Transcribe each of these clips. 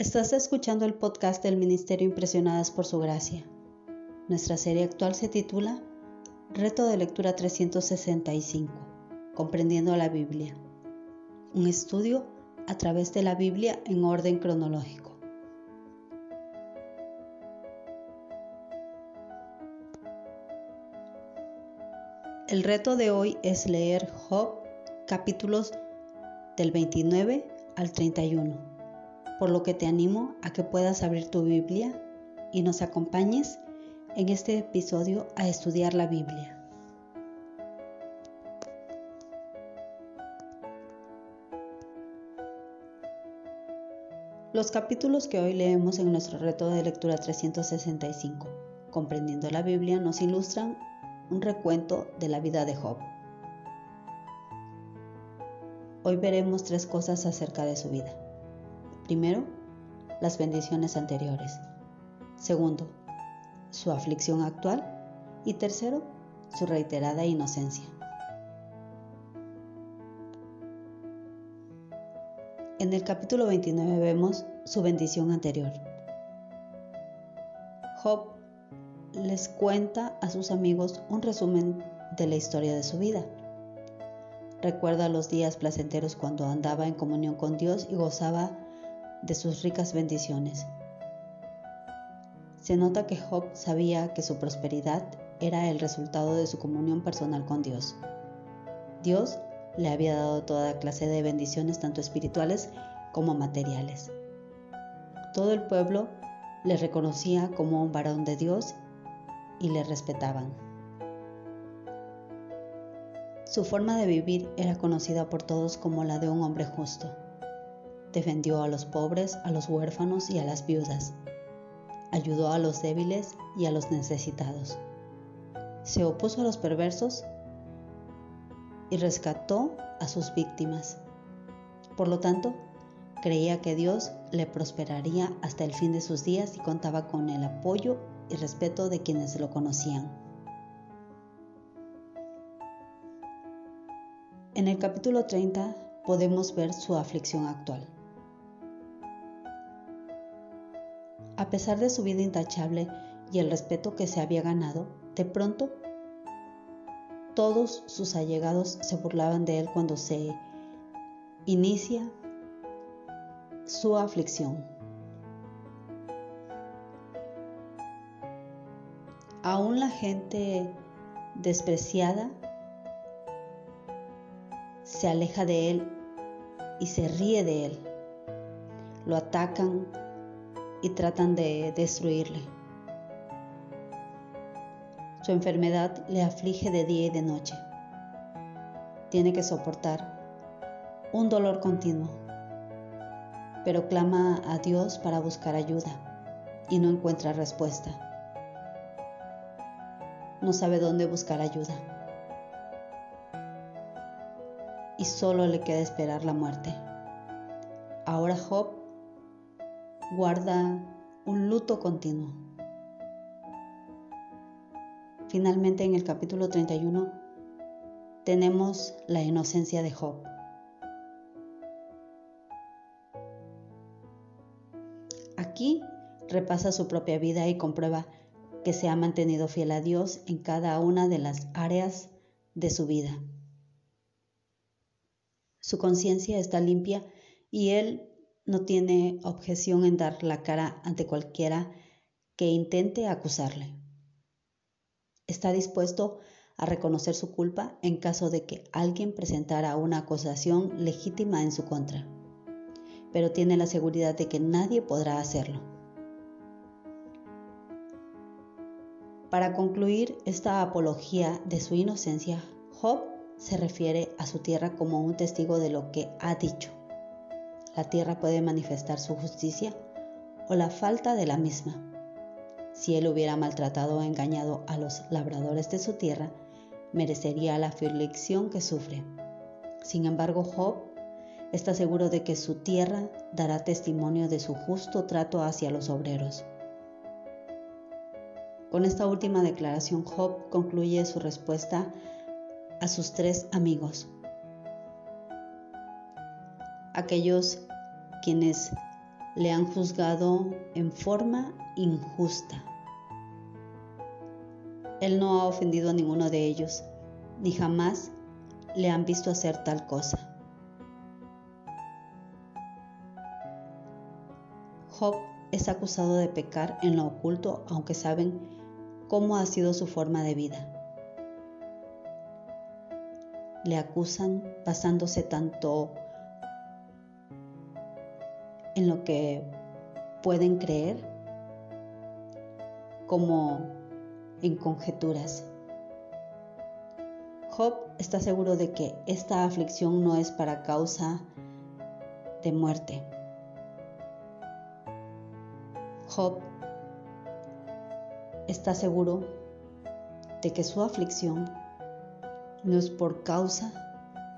Estás escuchando el podcast del Ministerio Impresionadas por Su Gracia. Nuestra serie actual se titula Reto de Lectura 365, Comprendiendo la Biblia. Un estudio a través de la Biblia en orden cronológico. El reto de hoy es leer Job capítulos del 29 al 31 por lo que te animo a que puedas abrir tu Biblia y nos acompañes en este episodio a estudiar la Biblia. Los capítulos que hoy leemos en nuestro reto de lectura 365, comprendiendo la Biblia, nos ilustran un recuento de la vida de Job. Hoy veremos tres cosas acerca de su vida. Primero, las bendiciones anteriores. Segundo, su aflicción actual. Y tercero, su reiterada inocencia. En el capítulo 29 vemos su bendición anterior. Job les cuenta a sus amigos un resumen de la historia de su vida. Recuerda los días placenteros cuando andaba en comunión con Dios y gozaba de sus ricas bendiciones. Se nota que Job sabía que su prosperidad era el resultado de su comunión personal con Dios. Dios le había dado toda clase de bendiciones tanto espirituales como materiales. Todo el pueblo le reconocía como un varón de Dios y le respetaban. Su forma de vivir era conocida por todos como la de un hombre justo. Defendió a los pobres, a los huérfanos y a las viudas. Ayudó a los débiles y a los necesitados. Se opuso a los perversos y rescató a sus víctimas. Por lo tanto, creía que Dios le prosperaría hasta el fin de sus días y contaba con el apoyo y respeto de quienes lo conocían. En el capítulo 30 podemos ver su aflicción actual. A pesar de su vida intachable y el respeto que se había ganado, de pronto todos sus allegados se burlaban de él cuando se inicia su aflicción. Aún la gente despreciada se aleja de él y se ríe de él. Lo atacan, y tratan de destruirle. Su enfermedad le aflige de día y de noche. Tiene que soportar un dolor continuo, pero clama a Dios para buscar ayuda y no encuentra respuesta. No sabe dónde buscar ayuda. Y solo le queda esperar la muerte. Ahora Job guarda un luto continuo. Finalmente en el capítulo 31 tenemos la inocencia de Job. Aquí repasa su propia vida y comprueba que se ha mantenido fiel a Dios en cada una de las áreas de su vida. Su conciencia está limpia y él no tiene objeción en dar la cara ante cualquiera que intente acusarle. Está dispuesto a reconocer su culpa en caso de que alguien presentara una acusación legítima en su contra, pero tiene la seguridad de que nadie podrá hacerlo. Para concluir esta apología de su inocencia, Job se refiere a su tierra como un testigo de lo que ha dicho la tierra puede manifestar su justicia o la falta de la misma. Si él hubiera maltratado o engañado a los labradores de su tierra, merecería la aflicción que sufre. Sin embargo, Job está seguro de que su tierra dará testimonio de su justo trato hacia los obreros. Con esta última declaración, Job concluye su respuesta a sus tres amigos aquellos quienes le han juzgado en forma injusta. Él no ha ofendido a ninguno de ellos, ni jamás le han visto hacer tal cosa. Job es acusado de pecar en lo oculto, aunque saben cómo ha sido su forma de vida. Le acusan basándose tanto en lo que pueden creer como en conjeturas. Job está seguro de que esta aflicción no es para causa de muerte. Job está seguro de que su aflicción no es por causa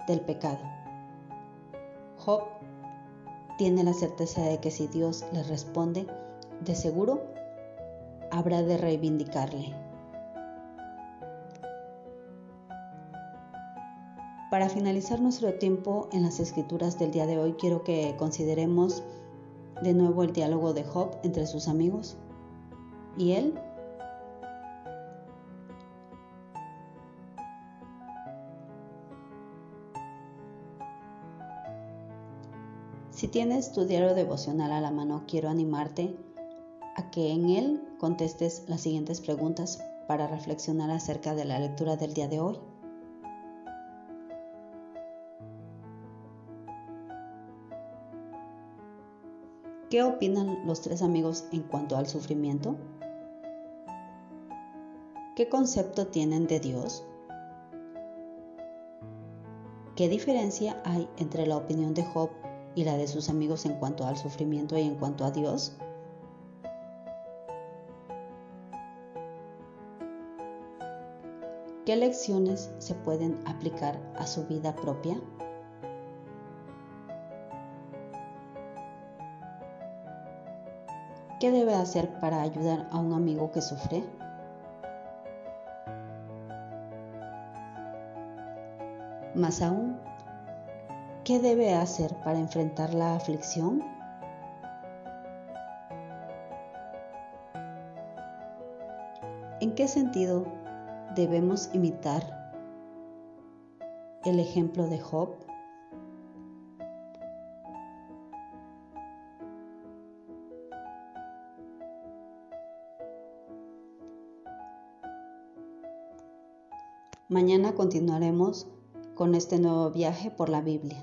del pecado. Job tiene la certeza de que si Dios le responde, de seguro habrá de reivindicarle. Para finalizar nuestro tiempo en las escrituras del día de hoy, quiero que consideremos de nuevo el diálogo de Job entre sus amigos y él. Si tienes tu diario devocional a la mano, quiero animarte a que en él contestes las siguientes preguntas para reflexionar acerca de la lectura del día de hoy. ¿Qué opinan los tres amigos en cuanto al sufrimiento? ¿Qué concepto tienen de Dios? ¿Qué diferencia hay entre la opinión de Job y la de sus amigos en cuanto al sufrimiento y en cuanto a Dios? ¿Qué lecciones se pueden aplicar a su vida propia? ¿Qué debe hacer para ayudar a un amigo que sufre? Más aún, ¿qué debe hacer para enfrentar la aflicción? ¿En qué sentido debemos imitar el ejemplo de Job? Mañana continuaremos con este nuevo viaje por la Biblia.